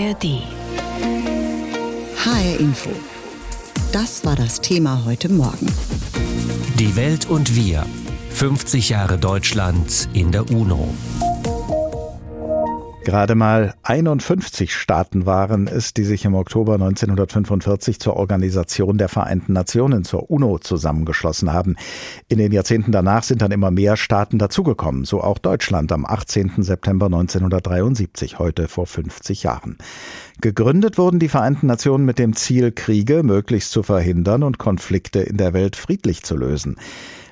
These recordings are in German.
ARD. HR Info. Das war das Thema heute Morgen. Die Welt und wir. 50 Jahre Deutschland in der UNO. Gerade mal 51 Staaten waren es, die sich im Oktober 1945 zur Organisation der Vereinten Nationen, zur UNO, zusammengeschlossen haben. In den Jahrzehnten danach sind dann immer mehr Staaten dazugekommen, so auch Deutschland am 18. September 1973, heute vor 50 Jahren. Gegründet wurden die Vereinten Nationen mit dem Ziel, Kriege möglichst zu verhindern und Konflikte in der Welt friedlich zu lösen.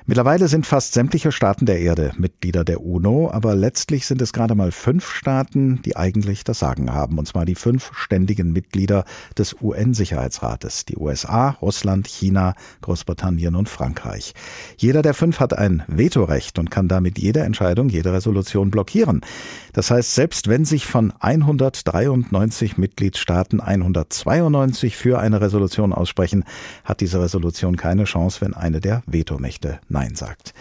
Mittlerweile sind fast sämtliche Staaten der Erde Mitglieder der UNO, aber letztlich sind es gerade mal fünf Staaten, die eigentlich das Sagen haben, und zwar die fünf ständigen Mitglieder des UN-Sicherheitsrates, die USA, Russland, China, Großbritannien und Frankreich. Jeder der fünf hat ein Vetorecht und kann damit jede Entscheidung, jede Resolution blockieren. Das heißt, selbst wenn sich von 193 Mitgliedstaaten 192 für eine Resolution aussprechen, hat diese Resolution keine Chance, wenn eine der Vetomächte Nein sagt.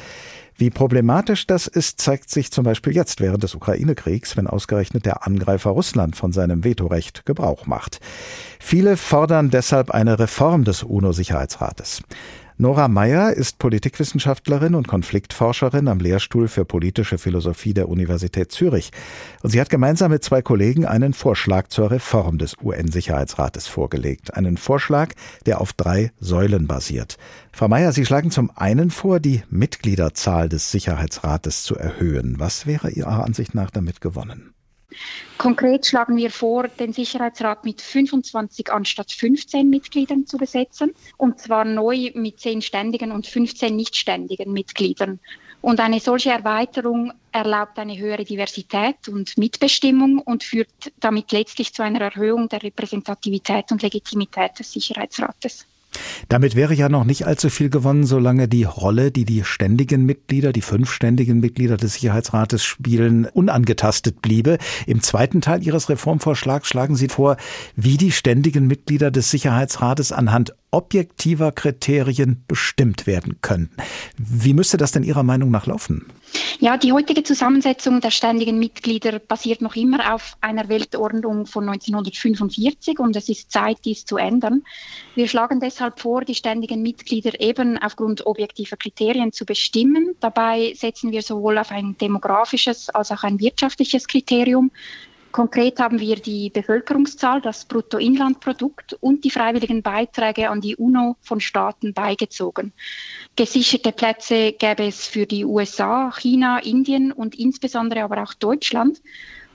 Wie problematisch das ist, zeigt sich zum Beispiel jetzt während des Ukraine-Kriegs, wenn ausgerechnet der Angreifer Russland von seinem Vetorecht Gebrauch macht. Viele fordern deshalb eine Reform des UNO-Sicherheitsrates. Nora Meyer ist Politikwissenschaftlerin und Konfliktforscherin am Lehrstuhl für politische Philosophie der Universität Zürich. Und sie hat gemeinsam mit zwei Kollegen einen Vorschlag zur Reform des UN-Sicherheitsrates vorgelegt. Einen Vorschlag, der auf drei Säulen basiert. Frau Meyer, Sie schlagen zum einen vor, die Mitgliederzahl des Sicherheitsrates zu erhöhen. Was wäre Ihrer Ansicht nach damit gewonnen? Konkret schlagen wir vor, den Sicherheitsrat mit 25 anstatt 15 Mitgliedern zu besetzen, und zwar neu mit 10 ständigen und 15 nicht ständigen Mitgliedern. Und eine solche Erweiterung erlaubt eine höhere Diversität und Mitbestimmung und führt damit letztlich zu einer Erhöhung der Repräsentativität und Legitimität des Sicherheitsrates. Damit wäre ja noch nicht allzu viel gewonnen, solange die Rolle, die die ständigen Mitglieder, die fünf ständigen Mitglieder des Sicherheitsrates spielen, unangetastet bliebe. Im zweiten Teil Ihres Reformvorschlags schlagen Sie vor, wie die ständigen Mitglieder des Sicherheitsrates anhand objektiver Kriterien bestimmt werden können. Wie müsste das denn Ihrer Meinung nach laufen? Ja, die heutige Zusammensetzung der ständigen Mitglieder basiert noch immer auf einer Weltordnung von 1945 und es ist Zeit, dies zu ändern. Wir schlagen deshalb vor, die ständigen Mitglieder eben aufgrund objektiver Kriterien zu bestimmen. Dabei setzen wir sowohl auf ein demografisches als auch ein wirtschaftliches Kriterium. Konkret haben wir die Bevölkerungszahl, das Bruttoinlandprodukt und die freiwilligen Beiträge an die UNO von Staaten beigezogen. Gesicherte Plätze gäbe es für die USA, China, Indien und insbesondere aber auch Deutschland.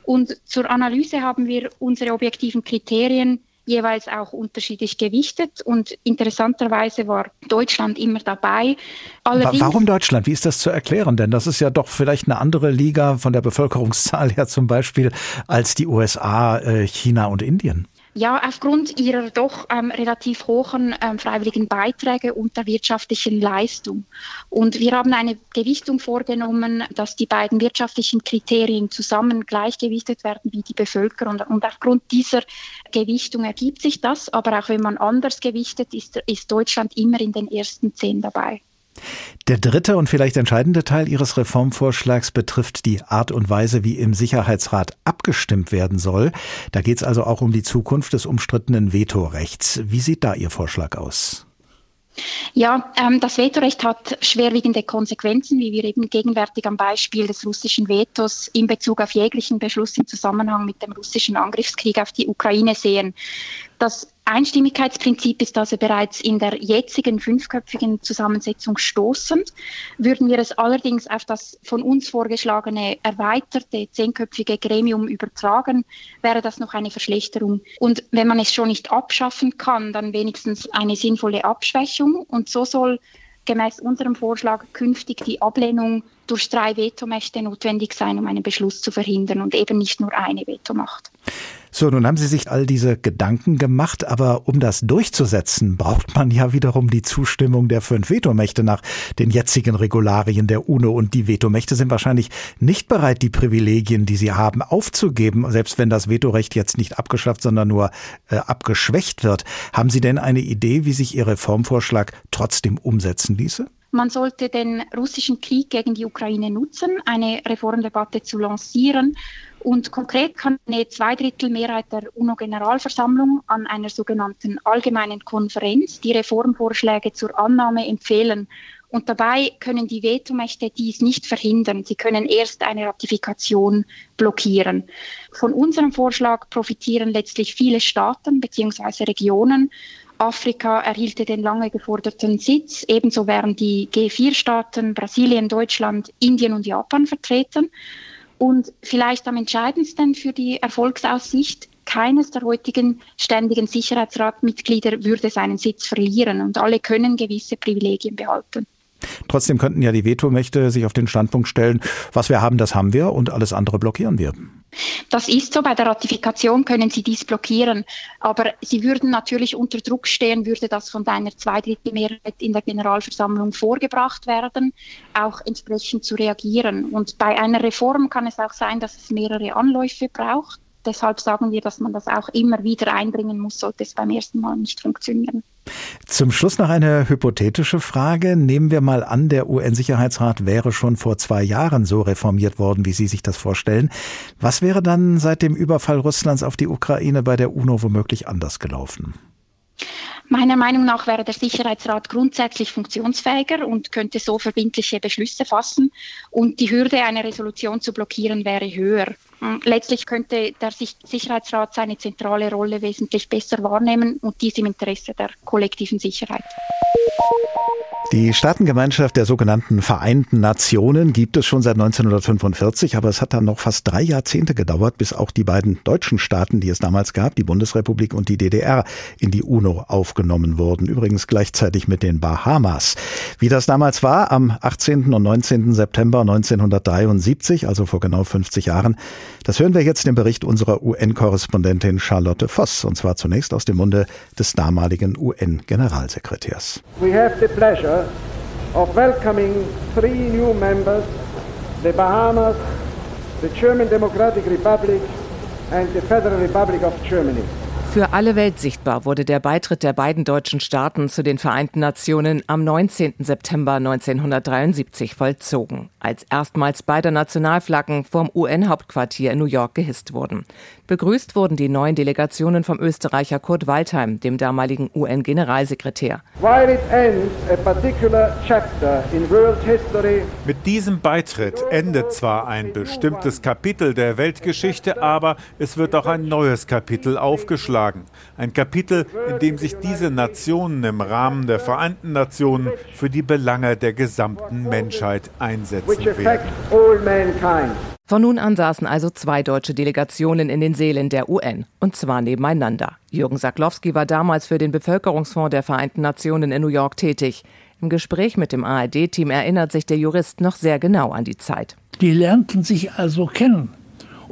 Und zur Analyse haben wir unsere objektiven Kriterien jeweils auch unterschiedlich gewichtet und interessanterweise war Deutschland immer dabei. Allerdings, Warum Deutschland? Wie ist das zu erklären? Denn das ist ja doch vielleicht eine andere Liga von der Bevölkerungszahl her zum Beispiel als die USA, äh, China und Indien. Ja, aufgrund ihrer doch ähm, relativ hohen ähm, freiwilligen Beiträge und der wirtschaftlichen Leistung. Und wir haben eine Gewichtung vorgenommen, dass die beiden wirtschaftlichen Kriterien zusammen gleichgewichtet werden wie die Bevölkerung. Und aufgrund dieser Gewichtung ergibt sich das. Aber auch wenn man anders gewichtet, ist, ist Deutschland immer in den ersten zehn dabei. Der dritte und vielleicht entscheidende Teil Ihres Reformvorschlags betrifft die Art und Weise, wie im Sicherheitsrat abgestimmt werden soll. Da geht es also auch um die Zukunft des umstrittenen Vetorechts. Wie sieht da Ihr Vorschlag aus? Ja, ähm, das Vetorecht hat schwerwiegende Konsequenzen, wie wir eben gegenwärtig am Beispiel des russischen Vetos in Bezug auf jeglichen Beschluss im Zusammenhang mit dem russischen Angriffskrieg auf die Ukraine sehen. Das Einstimmigkeitsprinzip ist also bereits in der jetzigen fünfköpfigen Zusammensetzung stoßend. Würden wir es allerdings auf das von uns vorgeschlagene erweiterte zehnköpfige Gremium übertragen, wäre das noch eine Verschlechterung. Und wenn man es schon nicht abschaffen kann, dann wenigstens eine sinnvolle Abschwächung. Und so soll gemäß unserem Vorschlag künftig die Ablehnung durch drei Vetomächte notwendig sein, um einen Beschluss zu verhindern und eben nicht nur eine Vetomacht. So, nun haben Sie sich all diese Gedanken gemacht, aber um das durchzusetzen, braucht man ja wiederum die Zustimmung der fünf Vetomächte nach den jetzigen Regularien der UNO. Und die Vetomächte sind wahrscheinlich nicht bereit, die Privilegien, die sie haben, aufzugeben, selbst wenn das Vetorecht jetzt nicht abgeschafft, sondern nur äh, abgeschwächt wird. Haben Sie denn eine Idee, wie sich Ihr Reformvorschlag trotzdem umsetzen ließe? Man sollte den russischen Krieg gegen die Ukraine nutzen, eine Reformdebatte zu lancieren. Und konkret kann eine Zweidrittelmehrheit der UNO-Generalversammlung an einer sogenannten allgemeinen Konferenz die Reformvorschläge zur Annahme empfehlen. Und dabei können die Vetomächte dies nicht verhindern. Sie können erst eine Ratifikation blockieren. Von unserem Vorschlag profitieren letztlich viele Staaten bzw. Regionen. Afrika erhielte den lange geforderten Sitz. Ebenso wären die G4-Staaten Brasilien, Deutschland, Indien und Japan vertreten. Und vielleicht am entscheidendsten für die Erfolgsaussicht, keines der heutigen ständigen Sicherheitsratmitglieder würde seinen Sitz verlieren und alle können gewisse Privilegien behalten. Trotzdem könnten ja die Vetomächte sich auf den Standpunkt stellen, was wir haben, das haben wir und alles andere blockieren wir. Das ist so. Bei der Ratifikation können Sie dies blockieren. Aber Sie würden natürlich unter Druck stehen, würde das von einer Zweidrittelmehrheit in der Generalversammlung vorgebracht werden, auch entsprechend zu reagieren. Und bei einer Reform kann es auch sein, dass es mehrere Anläufe braucht. Deshalb sagen wir, dass man das auch immer wieder einbringen muss, sollte es beim ersten Mal nicht funktionieren. Zum Schluss noch eine hypothetische Frage. Nehmen wir mal an, der UN-Sicherheitsrat wäre schon vor zwei Jahren so reformiert worden, wie Sie sich das vorstellen. Was wäre dann seit dem Überfall Russlands auf die Ukraine bei der UNO womöglich anders gelaufen? Meiner Meinung nach wäre der Sicherheitsrat grundsätzlich funktionsfähiger und könnte so verbindliche Beschlüsse fassen. Und die Hürde, eine Resolution zu blockieren, wäre höher. Hm, letztlich könnte der Sicherheitsrat seine zentrale Rolle wesentlich besser wahrnehmen und dies im Interesse der kollektiven Sicherheit. Die Staatengemeinschaft der sogenannten Vereinten Nationen gibt es schon seit 1945, aber es hat dann noch fast drei Jahrzehnte gedauert, bis auch die beiden deutschen Staaten, die es damals gab, die Bundesrepublik und die DDR, in die UNO aufgenommen wurden. Übrigens gleichzeitig mit den Bahamas. Wie das damals war, am 18. und 19. September 1973, also vor genau 50 Jahren, das hören wir jetzt im Bericht unserer UN-Korrespondentin Charlotte Voss, und zwar zunächst aus dem Munde des damaligen UN-Generalsekretärs. We have the pleasure of welcoming three new members, the Bahamas, the German Democratic Republic and the Federal Republic of Germany. Für alle Welt sichtbar wurde der Beitritt der beiden deutschen Staaten zu den Vereinten Nationen am 19. September 1973 vollzogen, als erstmals beide Nationalflaggen vom UN-Hauptquartier in New York gehisst wurden. Begrüßt wurden die neuen Delegationen vom Österreicher Kurt Waldheim, dem damaligen UN-Generalsekretär. Mit diesem Beitritt endet zwar ein bestimmtes Kapitel der Weltgeschichte, aber es wird auch ein neues Kapitel aufgeschlagen. Ein Kapitel, in dem sich diese Nationen im Rahmen der Vereinten Nationen für die Belange der gesamten Menschheit einsetzen werden. Von nun an saßen also zwei deutsche Delegationen in den Seelen der UN, und zwar nebeneinander. Jürgen Saklowski war damals für den Bevölkerungsfonds der Vereinten Nationen in New York tätig. Im Gespräch mit dem ARD-Team erinnert sich der Jurist noch sehr genau an die Zeit. Die lernten sich also kennen.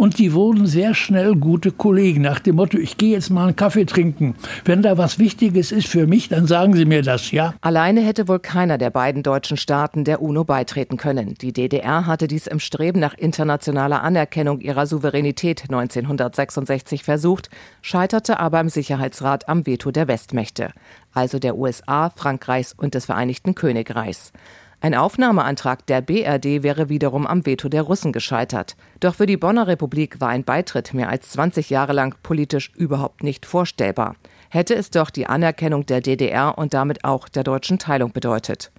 Und die wurden sehr schnell gute Kollegen nach dem Motto, ich gehe jetzt mal einen Kaffee trinken. Wenn da was Wichtiges ist für mich, dann sagen Sie mir das, ja? Alleine hätte wohl keiner der beiden deutschen Staaten der UNO beitreten können. Die DDR hatte dies im Streben nach internationaler Anerkennung ihrer Souveränität 1966 versucht, scheiterte aber im Sicherheitsrat am Veto der Westmächte, also der USA, Frankreichs und des Vereinigten Königreichs. Ein Aufnahmeantrag der BRD wäre wiederum am Veto der Russen gescheitert. Doch für die Bonner Republik war ein Beitritt mehr als 20 Jahre lang politisch überhaupt nicht vorstellbar. Hätte es doch die Anerkennung der DDR und damit auch der deutschen Teilung bedeutet.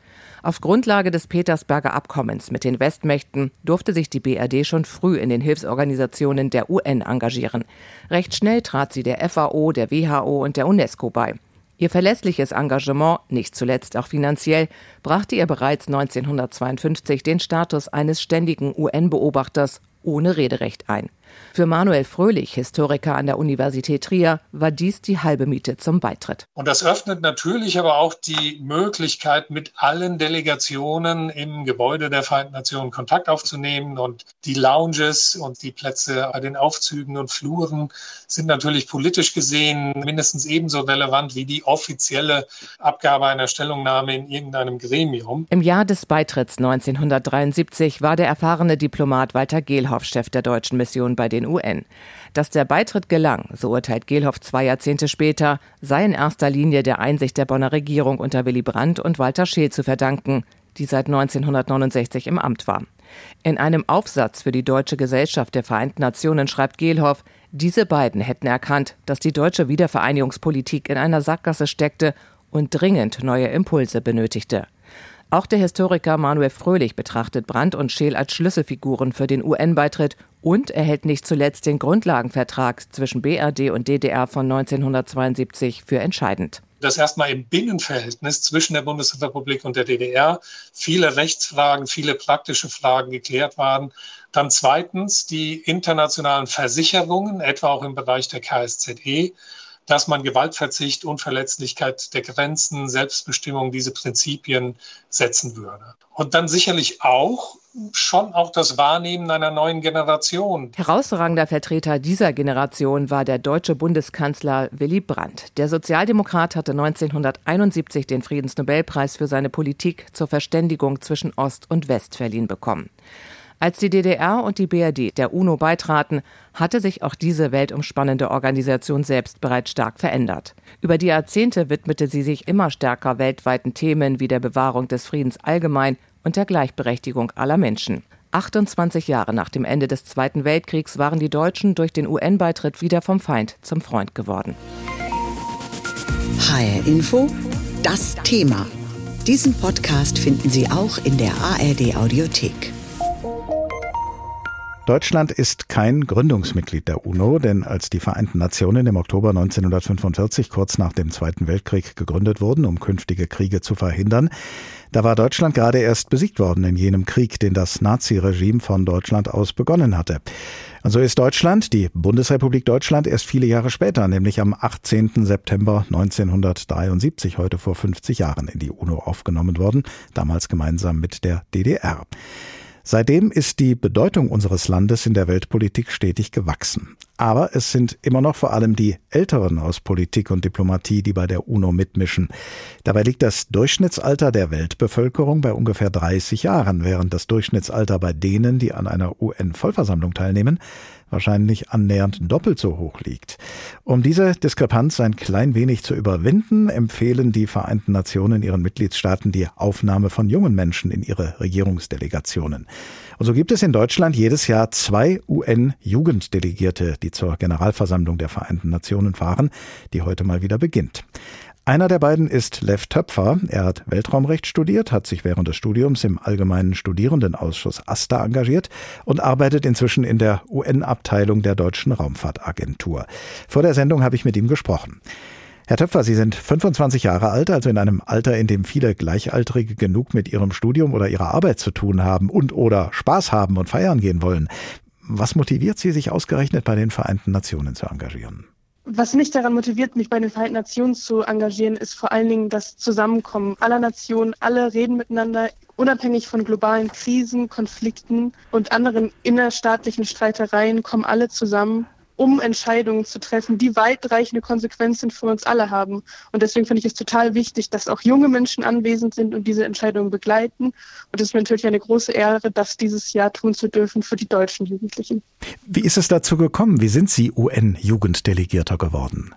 Auf Grundlage des Petersberger Abkommens mit den Westmächten durfte sich die BRD schon früh in den Hilfsorganisationen der UN engagieren. Recht schnell trat sie der FAO, der WHO und der UNESCO bei. Ihr verlässliches Engagement, nicht zuletzt auch finanziell, brachte ihr bereits 1952 den Status eines ständigen UN-Beobachters ohne Rederecht ein. Für Manuel Fröhlich, Historiker an der Universität Trier, war dies die halbe Miete zum Beitritt. Und das öffnet natürlich aber auch die Möglichkeit, mit allen Delegationen im Gebäude der Vereinten Nationen Kontakt aufzunehmen. Und die Lounges und die Plätze bei den Aufzügen und Fluren sind natürlich politisch gesehen mindestens ebenso relevant wie die offizielle Abgabe einer Stellungnahme in irgendeinem Gremium. Im Jahr des Beitritts 1973 war der erfahrene Diplomat Walter Gehlhoff Chef der deutschen Mission bei den UN. Dass der Beitritt gelang, so urteilt Gehlhoff zwei Jahrzehnte später, sei in erster Linie der Einsicht der Bonner Regierung unter Willy Brandt und Walter Scheel zu verdanken. die seit 1969 im Amt war. In einem Aufsatz für die Deutsche Gesellschaft der Vereinten Nationen schreibt Gehlhoff, diese beiden hätten erkannt, dass die deutsche Wiedervereinigungspolitik in einer Sackgasse steckte und dringend neue Impulse benötigte. Auch der Historiker Manuel Fröhlich betrachtet Brandt und Scheel als Schlüsselfiguren für den UN-Beitritt und erhält nicht zuletzt den Grundlagenvertrag zwischen BRD und DDR von 1972 für entscheidend dass erstmal im Binnenverhältnis zwischen der Bundesrepublik und der DDR viele Rechtsfragen, viele praktische Fragen geklärt waren. Dann zweitens die internationalen Versicherungen, etwa auch im Bereich der KSZE, dass man Gewaltverzicht, Unverletzlichkeit der Grenzen, Selbstbestimmung, diese Prinzipien setzen würde. Und dann sicherlich auch schon auch das Wahrnehmen einer neuen Generation. Herausragender Vertreter dieser Generation war der deutsche Bundeskanzler Willy Brandt. Der Sozialdemokrat hatte 1971 den Friedensnobelpreis für seine Politik zur Verständigung zwischen Ost und West verliehen bekommen. Als die DDR und die BRD der UNO beitraten, hatte sich auch diese weltumspannende Organisation selbst bereits stark verändert. Über die Jahrzehnte widmete sie sich immer stärker weltweiten Themen wie der Bewahrung des Friedens allgemein und der Gleichberechtigung aller Menschen. 28 Jahre nach dem Ende des Zweiten Weltkriegs waren die Deutschen durch den UN-Beitritt wieder vom Feind zum Freund geworden. HR Info, das Thema. Diesen Podcast finden Sie auch in der ARD Audiothek. Deutschland ist kein Gründungsmitglied der UNO, denn als die Vereinten Nationen im Oktober 1945 kurz nach dem Zweiten Weltkrieg gegründet wurden, um künftige Kriege zu verhindern, da war Deutschland gerade erst besiegt worden in jenem Krieg, den das Naziregime von Deutschland aus begonnen hatte. Und so ist Deutschland, die Bundesrepublik Deutschland, erst viele Jahre später, nämlich am 18. September 1973, heute vor 50 Jahren, in die UNO aufgenommen worden, damals gemeinsam mit der DDR. Seitdem ist die Bedeutung unseres Landes in der Weltpolitik stetig gewachsen. Aber es sind immer noch vor allem die Älteren aus Politik und Diplomatie, die bei der UNO mitmischen. Dabei liegt das Durchschnittsalter der Weltbevölkerung bei ungefähr 30 Jahren, während das Durchschnittsalter bei denen, die an einer UN-Vollversammlung teilnehmen, wahrscheinlich annähernd doppelt so hoch liegt. Um diese Diskrepanz ein klein wenig zu überwinden, empfehlen die Vereinten Nationen ihren Mitgliedstaaten die Aufnahme von jungen Menschen in ihre Regierungsdelegationen. Und so gibt es in Deutschland jedes Jahr zwei UN-Jugenddelegierte, die zur Generalversammlung der Vereinten Nationen fahren, die heute mal wieder beginnt. Einer der beiden ist Lev Töpfer. Er hat Weltraumrecht studiert, hat sich während des Studiums im Allgemeinen Studierendenausschuss ASTA engagiert und arbeitet inzwischen in der UN-Abteilung der Deutschen Raumfahrtagentur. Vor der Sendung habe ich mit ihm gesprochen. Herr Töpfer, Sie sind 25 Jahre alt, also in einem Alter, in dem viele Gleichaltrige genug mit ihrem Studium oder ihrer Arbeit zu tun haben und oder Spaß haben und feiern gehen wollen. Was motiviert Sie, sich ausgerechnet bei den Vereinten Nationen zu engagieren? Was mich daran motiviert, mich bei den Vereinten Nationen zu engagieren, ist vor allen Dingen das Zusammenkommen aller Nationen. Alle reden miteinander, unabhängig von globalen Krisen, Konflikten und anderen innerstaatlichen Streitereien, kommen alle zusammen um Entscheidungen zu treffen, die weitreichende Konsequenzen für uns alle haben. Und deswegen finde ich es total wichtig, dass auch junge Menschen anwesend sind und diese Entscheidungen begleiten. Und es ist mir natürlich eine große Ehre, das dieses Jahr tun zu dürfen für die deutschen Jugendlichen. Wie ist es dazu gekommen? Wie sind Sie UN-Jugenddelegierter geworden?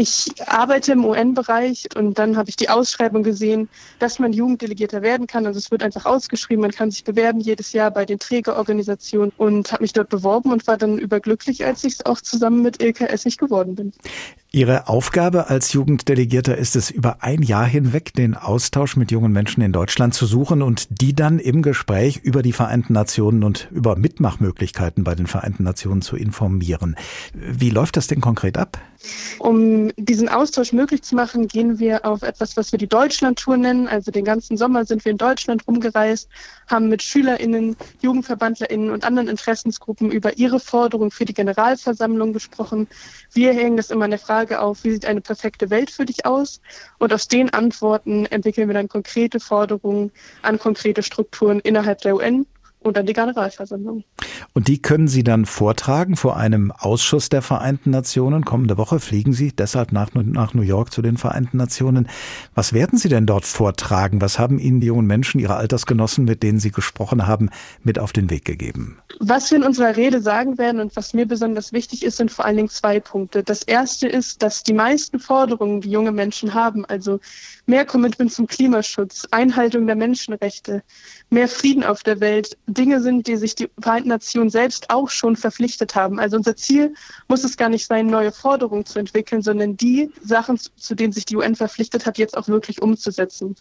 Ich arbeite im UN-Bereich und dann habe ich die Ausschreibung gesehen, dass man Jugenddelegierter werden kann. Also es wird einfach ausgeschrieben, man kann sich bewerben jedes Jahr bei den Trägerorganisationen und habe mich dort beworben und war dann überglücklich, als ich es auch zusammen mit Ilka Essig geworden bin. Ihre Aufgabe als Jugenddelegierter ist es, über ein Jahr hinweg den Austausch mit jungen Menschen in Deutschland zu suchen und die dann im Gespräch über die Vereinten Nationen und über Mitmachmöglichkeiten bei den Vereinten Nationen zu informieren. Wie läuft das denn konkret ab? Um diesen Austausch möglich zu machen, gehen wir auf etwas, was wir die Deutschlandtour nennen. Also den ganzen Sommer sind wir in Deutschland rumgereist, haben mit SchülerInnen, JugendverbandlerInnen und anderen Interessensgruppen über ihre Forderungen für die Generalversammlung gesprochen. Wir hängen das immer an der Frage auf, wie sieht eine perfekte Welt für dich aus? Und aus den Antworten entwickeln wir dann konkrete Forderungen an konkrete Strukturen innerhalb der UN und dann die Generalversammlung. Und die können Sie dann vortragen vor einem Ausschuss der Vereinten Nationen. Kommende Woche fliegen Sie deshalb nach, nach New York zu den Vereinten Nationen. Was werden Sie denn dort vortragen? Was haben Ihnen die jungen Menschen, Ihre Altersgenossen, mit denen Sie gesprochen haben, mit auf den Weg gegeben? Was wir in unserer Rede sagen werden und was mir besonders wichtig ist, sind vor allen Dingen zwei Punkte. Das erste ist, dass die meisten Forderungen, die junge Menschen haben, also mehr Commitment zum Klimaschutz, Einhaltung der Menschenrechte, mehr Frieden auf der Welt, Dinge sind, die sich die Vereinten Nationen selbst auch schon verpflichtet haben. Also unser Ziel muss es gar nicht sein, neue Forderungen zu entwickeln, sondern die Sachen, zu denen sich die UN verpflichtet hat, jetzt auch wirklich umzusetzen.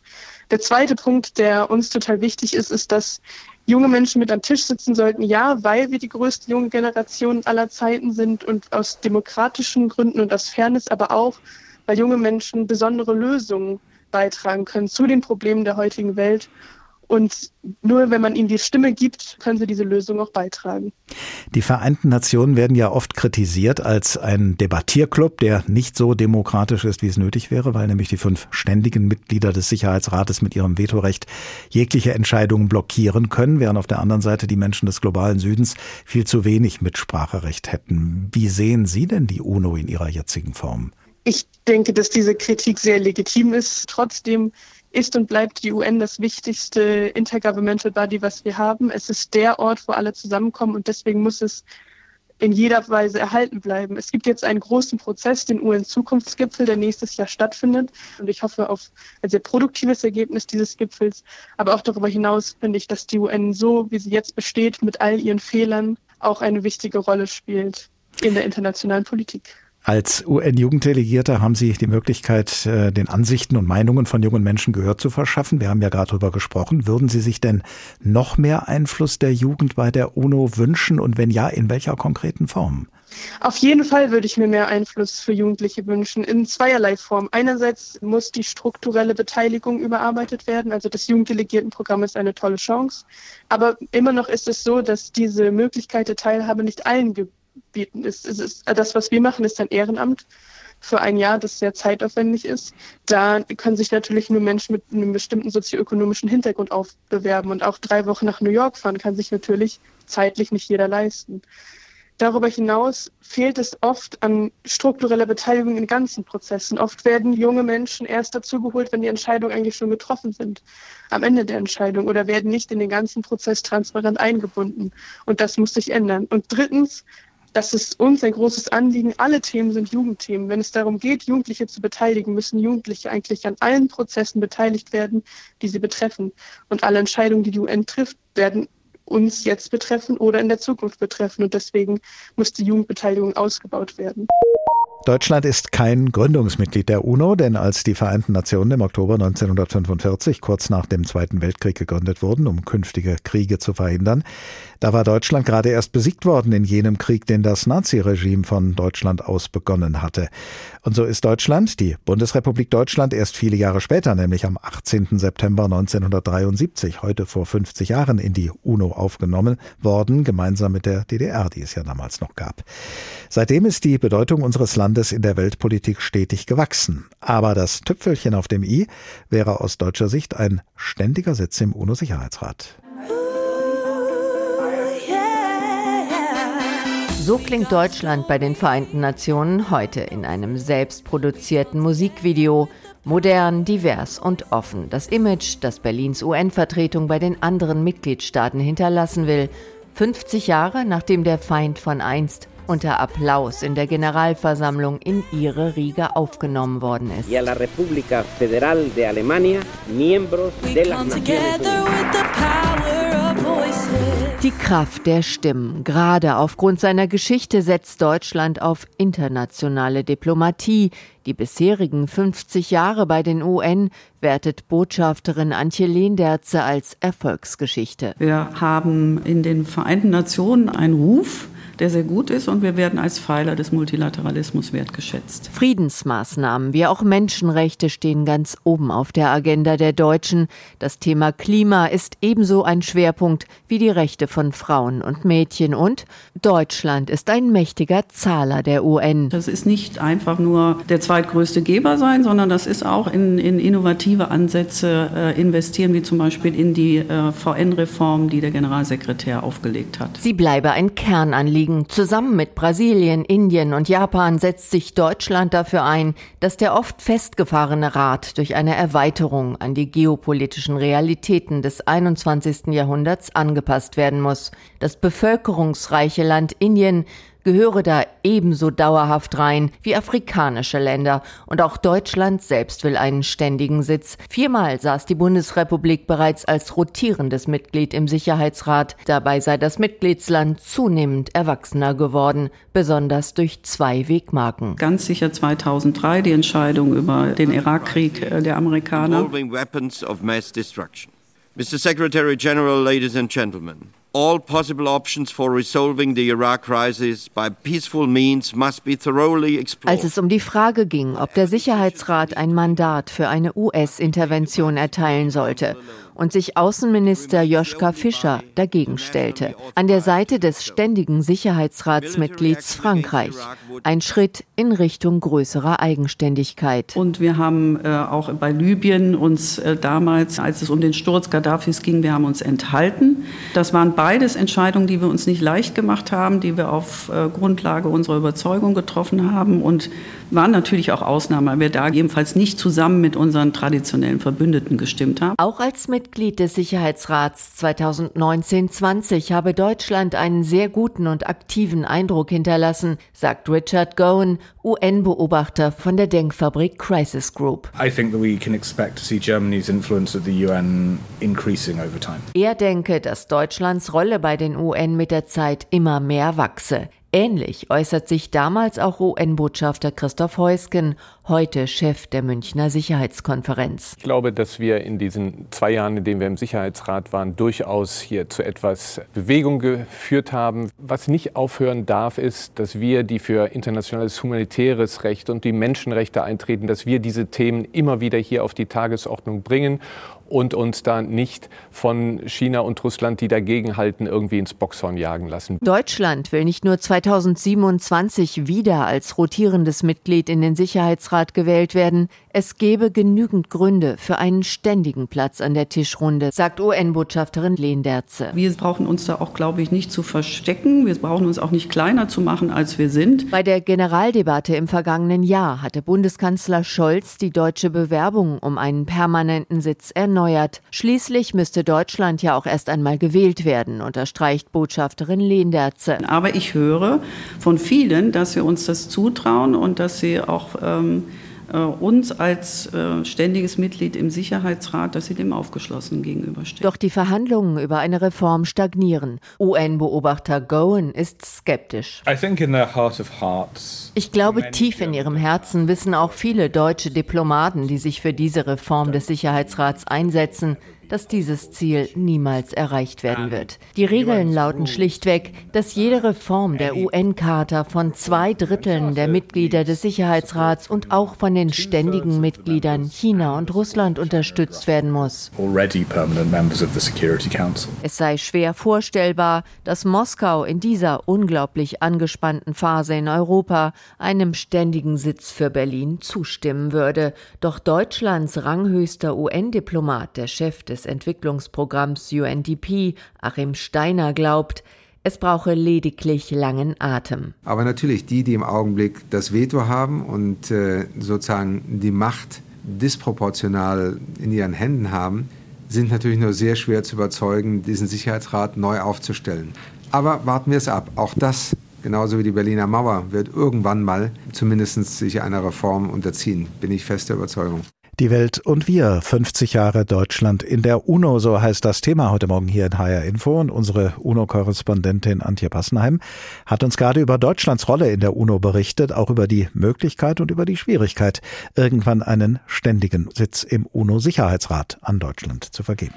Der zweite Punkt, der uns total wichtig ist, ist, dass junge Menschen mit am Tisch sitzen sollten, ja, weil wir die größte junge Generation aller Zeiten sind und aus demokratischen Gründen und aus Fairness, aber auch, weil junge Menschen besondere Lösungen beitragen können zu den Problemen der heutigen Welt und nur wenn man ihnen die Stimme gibt, können sie diese Lösung auch beitragen. Die Vereinten Nationen werden ja oft kritisiert als ein Debattierclub, der nicht so demokratisch ist, wie es nötig wäre, weil nämlich die fünf ständigen Mitglieder des Sicherheitsrates mit ihrem Vetorecht jegliche Entscheidungen blockieren können, während auf der anderen Seite die Menschen des globalen Südens viel zu wenig Mitspracherecht hätten. Wie sehen Sie denn die UNO in ihrer jetzigen Form? Ich denke, dass diese Kritik sehr legitim ist. Trotzdem ist und bleibt die UN das wichtigste Intergovernmental Body, was wir haben. Es ist der Ort, wo alle zusammenkommen und deswegen muss es in jeder Weise erhalten bleiben. Es gibt jetzt einen großen Prozess, den UN-Zukunftsgipfel, der nächstes Jahr stattfindet. Und ich hoffe auf ein sehr produktives Ergebnis dieses Gipfels. Aber auch darüber hinaus finde ich, dass die UN so, wie sie jetzt besteht, mit all ihren Fehlern auch eine wichtige Rolle spielt in der internationalen Politik. Als UN-Jugenddelegierter haben Sie die Möglichkeit, äh, den Ansichten und Meinungen von jungen Menschen Gehör zu verschaffen. Wir haben ja gerade darüber gesprochen. Würden Sie sich denn noch mehr Einfluss der Jugend bei der UNO wünschen? Und wenn ja, in welcher konkreten Form? Auf jeden Fall würde ich mir mehr Einfluss für Jugendliche wünschen, in zweierlei Form. Einerseits muss die strukturelle Beteiligung überarbeitet werden. Also das Jugenddelegiertenprogramm ist eine tolle Chance. Aber immer noch ist es so, dass diese Möglichkeit der Teilhabe nicht allen gibt bieten. Es, es ist, das, was wir machen, ist ein Ehrenamt für ein Jahr, das sehr zeitaufwendig ist. Da können sich natürlich nur Menschen mit einem bestimmten sozioökonomischen Hintergrund aufbewerben. Und auch drei Wochen nach New York fahren kann sich natürlich zeitlich nicht jeder leisten. Darüber hinaus fehlt es oft an struktureller Beteiligung in ganzen Prozessen. Oft werden junge Menschen erst dazugeholt, wenn die Entscheidungen eigentlich schon getroffen sind, am Ende der Entscheidung oder werden nicht in den ganzen Prozess transparent eingebunden. Und das muss sich ändern. Und drittens das ist uns ein großes Anliegen. Alle Themen sind Jugendthemen. Wenn es darum geht, Jugendliche zu beteiligen, müssen Jugendliche eigentlich an allen Prozessen beteiligt werden, die sie betreffen. Und alle Entscheidungen, die die UN trifft, werden uns jetzt betreffen oder in der Zukunft betreffen. Und deswegen muss die Jugendbeteiligung ausgebaut werden. Deutschland ist kein Gründungsmitglied der UNO, denn als die Vereinten Nationen im Oktober 1945, kurz nach dem Zweiten Weltkrieg, gegründet wurden, um künftige Kriege zu verhindern, da war Deutschland gerade erst besiegt worden in jenem Krieg, den das Naziregime von Deutschland aus begonnen hatte. Und so ist Deutschland, die Bundesrepublik Deutschland, erst viele Jahre später, nämlich am 18. September 1973, heute vor 50 Jahren, in die UNO aufgenommen worden, gemeinsam mit der DDR, die es ja damals noch gab. Seitdem ist die Bedeutung unseres Landes in der Weltpolitik stetig gewachsen. Aber das Tüpfelchen auf dem i wäre aus deutscher Sicht ein ständiger Sitz im UNO-Sicherheitsrat. So klingt Deutschland bei den Vereinten Nationen heute in einem selbstproduzierten Musikvideo. Modern, divers und offen. Das Image, das Berlins UN-Vertretung bei den anderen Mitgliedstaaten hinterlassen will. 50 Jahre nachdem der Feind von einst unter Applaus in der Generalversammlung in ihre Riege aufgenommen worden ist. Y a la República Federal de die Kraft der Stimmen. Gerade aufgrund seiner Geschichte setzt Deutschland auf internationale Diplomatie. Die bisherigen 50 Jahre bei den UN wertet Botschafterin Antje Lehnderze als Erfolgsgeschichte. Wir haben in den Vereinten Nationen einen Ruf, der sehr gut ist und wir werden als Pfeiler des Multilateralismus wertgeschätzt. Friedensmaßnahmen wie auch Menschenrechte stehen ganz oben auf der Agenda der Deutschen. Das Thema Klima ist ebenso ein Schwerpunkt wie die Rechte von Frauen und Mädchen und Deutschland ist ein mächtiger Zahler der UN. Das ist nicht einfach nur der zweitgrößte Geber sein, sondern das ist auch in, in innovative Ansätze äh, investieren, wie zum Beispiel in die äh, VN-Reform, die der Generalsekretär aufgelegt hat. Sie bleibe ein Kernanliegen. Zusammen mit Brasilien, Indien und Japan setzt sich Deutschland dafür ein, dass der oft festgefahrene Rat durch eine Erweiterung an die geopolitischen Realitäten des 21. Jahrhunderts angepasst werden muss. Das bevölkerungsreiche Land Indien gehöre da ebenso dauerhaft rein wie afrikanische Länder. Und auch Deutschland selbst will einen ständigen Sitz. Viermal saß die Bundesrepublik bereits als rotierendes Mitglied im Sicherheitsrat. Dabei sei das Mitgliedsland zunehmend erwachsener geworden, besonders durch zwei Wegmarken. Ganz sicher 2003 die Entscheidung über den Irakkrieg äh, der Amerikaner. Mr. Secretary General, ladies and gentlemen, all possible options for resolving the Iraq crisis by peaceful means must be thoroughly explored. Als es um die Frage ging, ob der Sicherheitsrat ein Mandat für eine US-Intervention erteilen sollte und sich Außenminister Joschka Fischer dagegen stellte. An der Seite des ständigen Sicherheitsratsmitglieds Frankreich. Ein Schritt in Richtung größerer Eigenständigkeit. Und wir haben äh, auch bei Libyen uns äh, damals, als es um den Sturz Gaddafis ging, wir haben uns enthalten. Das waren beides Entscheidungen, die wir uns nicht leicht gemacht haben, die wir auf äh, Grundlage unserer Überzeugung getroffen haben und waren natürlich auch Ausnahmen, weil wir da jedenfalls nicht zusammen mit unseren traditionellen Verbündeten gestimmt haben. Auch als Mitglied des Sicherheitsrats 2019-20 habe Deutschland einen sehr guten und aktiven Eindruck hinterlassen, sagt Richard Gowen, UN-Beobachter von der Denkfabrik Crisis Group. Er denke, dass Deutschlands Rolle bei den UN mit der Zeit immer mehr wachse. Ähnlich äußert sich damals auch UN-Botschafter Christoph Heusgen, heute Chef der Münchner Sicherheitskonferenz. Ich glaube, dass wir in diesen zwei Jahren, in denen wir im Sicherheitsrat waren, durchaus hier zu etwas Bewegung geführt haben. Was nicht aufhören darf, ist, dass wir, die für internationales humanitäres Recht und die Menschenrechte eintreten, dass wir diese Themen immer wieder hier auf die Tagesordnung bringen und uns da nicht von China und Russland, die dagegenhalten, irgendwie ins Boxhorn jagen lassen. Deutschland will nicht nur 2027 wieder als rotierendes Mitglied in den Sicherheitsrat gewählt werden. Es gebe genügend Gründe für einen ständigen Platz an der Tischrunde, sagt UN-Botschafterin Lehnerze. Wir brauchen uns da auch, glaube ich, nicht zu verstecken. Wir brauchen uns auch nicht kleiner zu machen, als wir sind. Bei der Generaldebatte im vergangenen Jahr hatte Bundeskanzler Scholz die deutsche Bewerbung um einen permanenten Sitz erneuert. Schließlich müsste Deutschland ja auch erst einmal gewählt werden, unterstreicht Botschafterin Lehnerze. Aber ich höre von vielen, dass wir uns das zutrauen und dass sie auch ähm, äh, uns als äh, ständiges Mitglied im Sicherheitsrat, dass sie dem aufgeschlossen gegenüberstehen. Doch die Verhandlungen über eine Reform stagnieren. UN-Beobachter Gowen ist skeptisch. Ich glaube, tief in ihrem Herzen wissen auch viele deutsche Diplomaten, die sich für diese Reform des Sicherheitsrats einsetzen, dass dieses Ziel niemals erreicht werden wird. Die Regeln lauten schlichtweg, dass jede Reform der UN-Charta von zwei Dritteln der Mitglieder des Sicherheitsrats und auch von den ständigen Mitgliedern China und Russland unterstützt werden muss. Es sei schwer vorstellbar, dass Moskau in dieser unglaublich angespannten Phase in Europa einem ständigen Sitz für Berlin zustimmen würde. Doch Deutschlands ranghöchster UN-Diplomat, der Chef des des Entwicklungsprogramms UNDP, Achim Steiner, glaubt, es brauche lediglich langen Atem. Aber natürlich die, die im Augenblick das Veto haben und äh, sozusagen die Macht disproportional in ihren Händen haben, sind natürlich nur sehr schwer zu überzeugen, diesen Sicherheitsrat neu aufzustellen. Aber warten wir es ab. Auch das, genauso wie die Berliner Mauer, wird irgendwann mal zumindest sich einer Reform unterziehen, bin ich fester Überzeugung. Die Welt und wir, 50 Jahre Deutschland in der UNO, so heißt das Thema heute Morgen hier in HR Info. Und unsere UNO-Korrespondentin Antje Passenheim hat uns gerade über Deutschlands Rolle in der UNO berichtet, auch über die Möglichkeit und über die Schwierigkeit, irgendwann einen ständigen Sitz im UNO-Sicherheitsrat an Deutschland zu vergeben.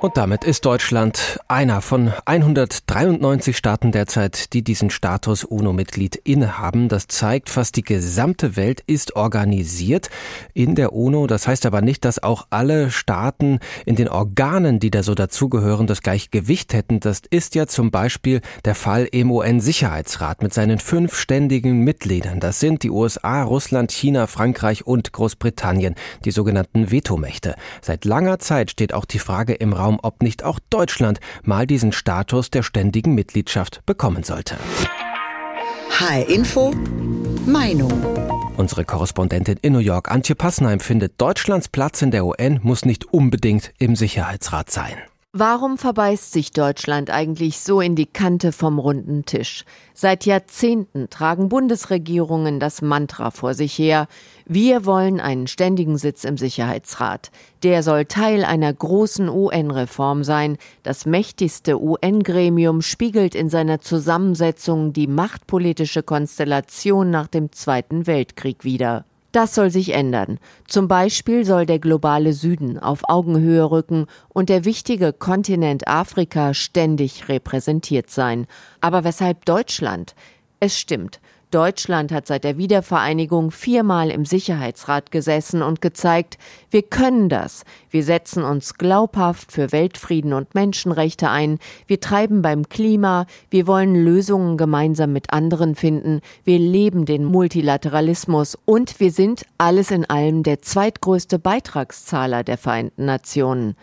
Und damit ist Deutschland einer von 193 Staaten derzeit, die diesen Status UNO-Mitglied innehaben. Das zeigt, fast die gesamte Welt ist organisiert in der UNO. Das heißt aber nicht, dass auch alle Staaten in den Organen, die da so dazugehören, das gleiche Gewicht hätten. Das ist ja zum Beispiel der Fall im UN-Sicherheitsrat mit seinen fünf ständigen Mitgliedern. Das sind die USA, Russland, China, Frankreich und Großbritannien, die sogenannten Vetomächte. Seit langer Zeit steht auch die Frage im Raum, Raum, ob nicht auch Deutschland mal diesen Status der ständigen Mitgliedschaft bekommen sollte. HR Info Meinung. Unsere Korrespondentin in New York, Antje Passenheim, findet, Deutschlands Platz in der UN muss nicht unbedingt im Sicherheitsrat sein. Warum verbeißt sich Deutschland eigentlich so in die Kante vom runden Tisch? Seit Jahrzehnten tragen Bundesregierungen das Mantra vor sich her. Wir wollen einen ständigen Sitz im Sicherheitsrat. Der soll Teil einer großen UN-Reform sein. Das mächtigste UN-Gremium spiegelt in seiner Zusammensetzung die machtpolitische Konstellation nach dem Zweiten Weltkrieg wider. Das soll sich ändern. Zum Beispiel soll der globale Süden auf Augenhöhe rücken und der wichtige Kontinent Afrika ständig repräsentiert sein. Aber weshalb Deutschland? Es stimmt, Deutschland hat seit der Wiedervereinigung viermal im Sicherheitsrat gesessen und gezeigt, wir können das. Wir setzen uns glaubhaft für Weltfrieden und Menschenrechte ein. Wir treiben beim Klima. Wir wollen Lösungen gemeinsam mit anderen finden. Wir leben den Multilateralismus und wir sind alles in allem der zweitgrößte Beitragszahler der Vereinten Nationen.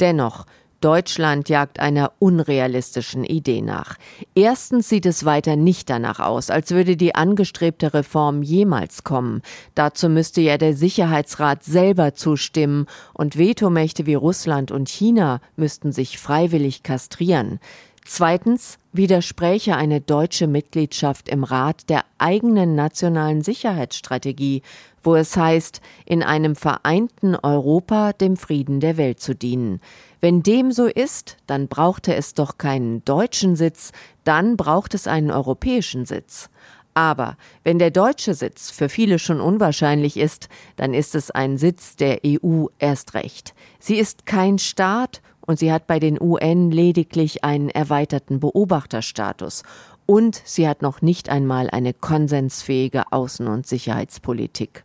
Dennoch, Deutschland jagt einer unrealistischen Idee nach. Erstens sieht es weiter nicht danach aus, als würde die angestrebte Reform jemals kommen. Dazu müsste ja der Sicherheitsrat selber zustimmen und Vetomächte wie Russland und China müssten sich freiwillig kastrieren. Zweitens widerspräche eine deutsche Mitgliedschaft im Rat der eigenen nationalen Sicherheitsstrategie, wo es heißt, in einem vereinten Europa dem Frieden der Welt zu dienen. Wenn dem so ist, dann brauchte es doch keinen deutschen Sitz, dann braucht es einen europäischen Sitz. Aber wenn der deutsche Sitz für viele schon unwahrscheinlich ist, dann ist es ein Sitz der EU erst recht. Sie ist kein Staat und sie hat bei den UN lediglich einen erweiterten Beobachterstatus und sie hat noch nicht einmal eine konsensfähige Außen- und Sicherheitspolitik.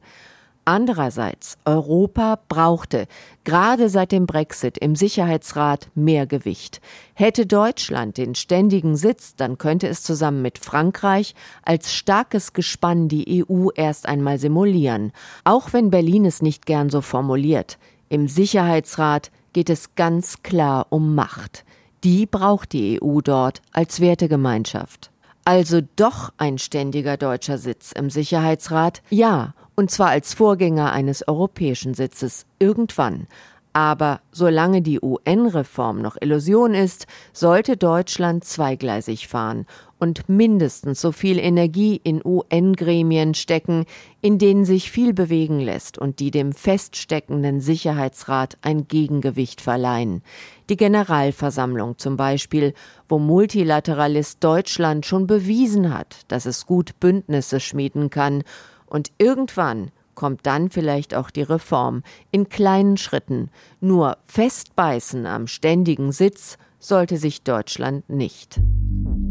Andererseits, Europa brauchte gerade seit dem Brexit im Sicherheitsrat mehr Gewicht. Hätte Deutschland den ständigen Sitz, dann könnte es zusammen mit Frankreich als starkes Gespann die EU erst einmal simulieren, auch wenn Berlin es nicht gern so formuliert. Im Sicherheitsrat geht es ganz klar um Macht. Die braucht die EU dort als Wertegemeinschaft. Also doch ein ständiger deutscher Sitz im Sicherheitsrat? Ja, und zwar als Vorgänger eines europäischen Sitzes irgendwann. Aber solange die UN-Reform noch Illusion ist, sollte Deutschland zweigleisig fahren und mindestens so viel Energie in UN-Gremien stecken, in denen sich viel bewegen lässt und die dem feststeckenden Sicherheitsrat ein Gegengewicht verleihen. Die Generalversammlung zum Beispiel, wo Multilateralist Deutschland schon bewiesen hat, dass es gut Bündnisse schmieden kann und irgendwann kommt dann vielleicht auch die Reform in kleinen Schritten. Nur festbeißen am ständigen Sitz sollte sich Deutschland nicht.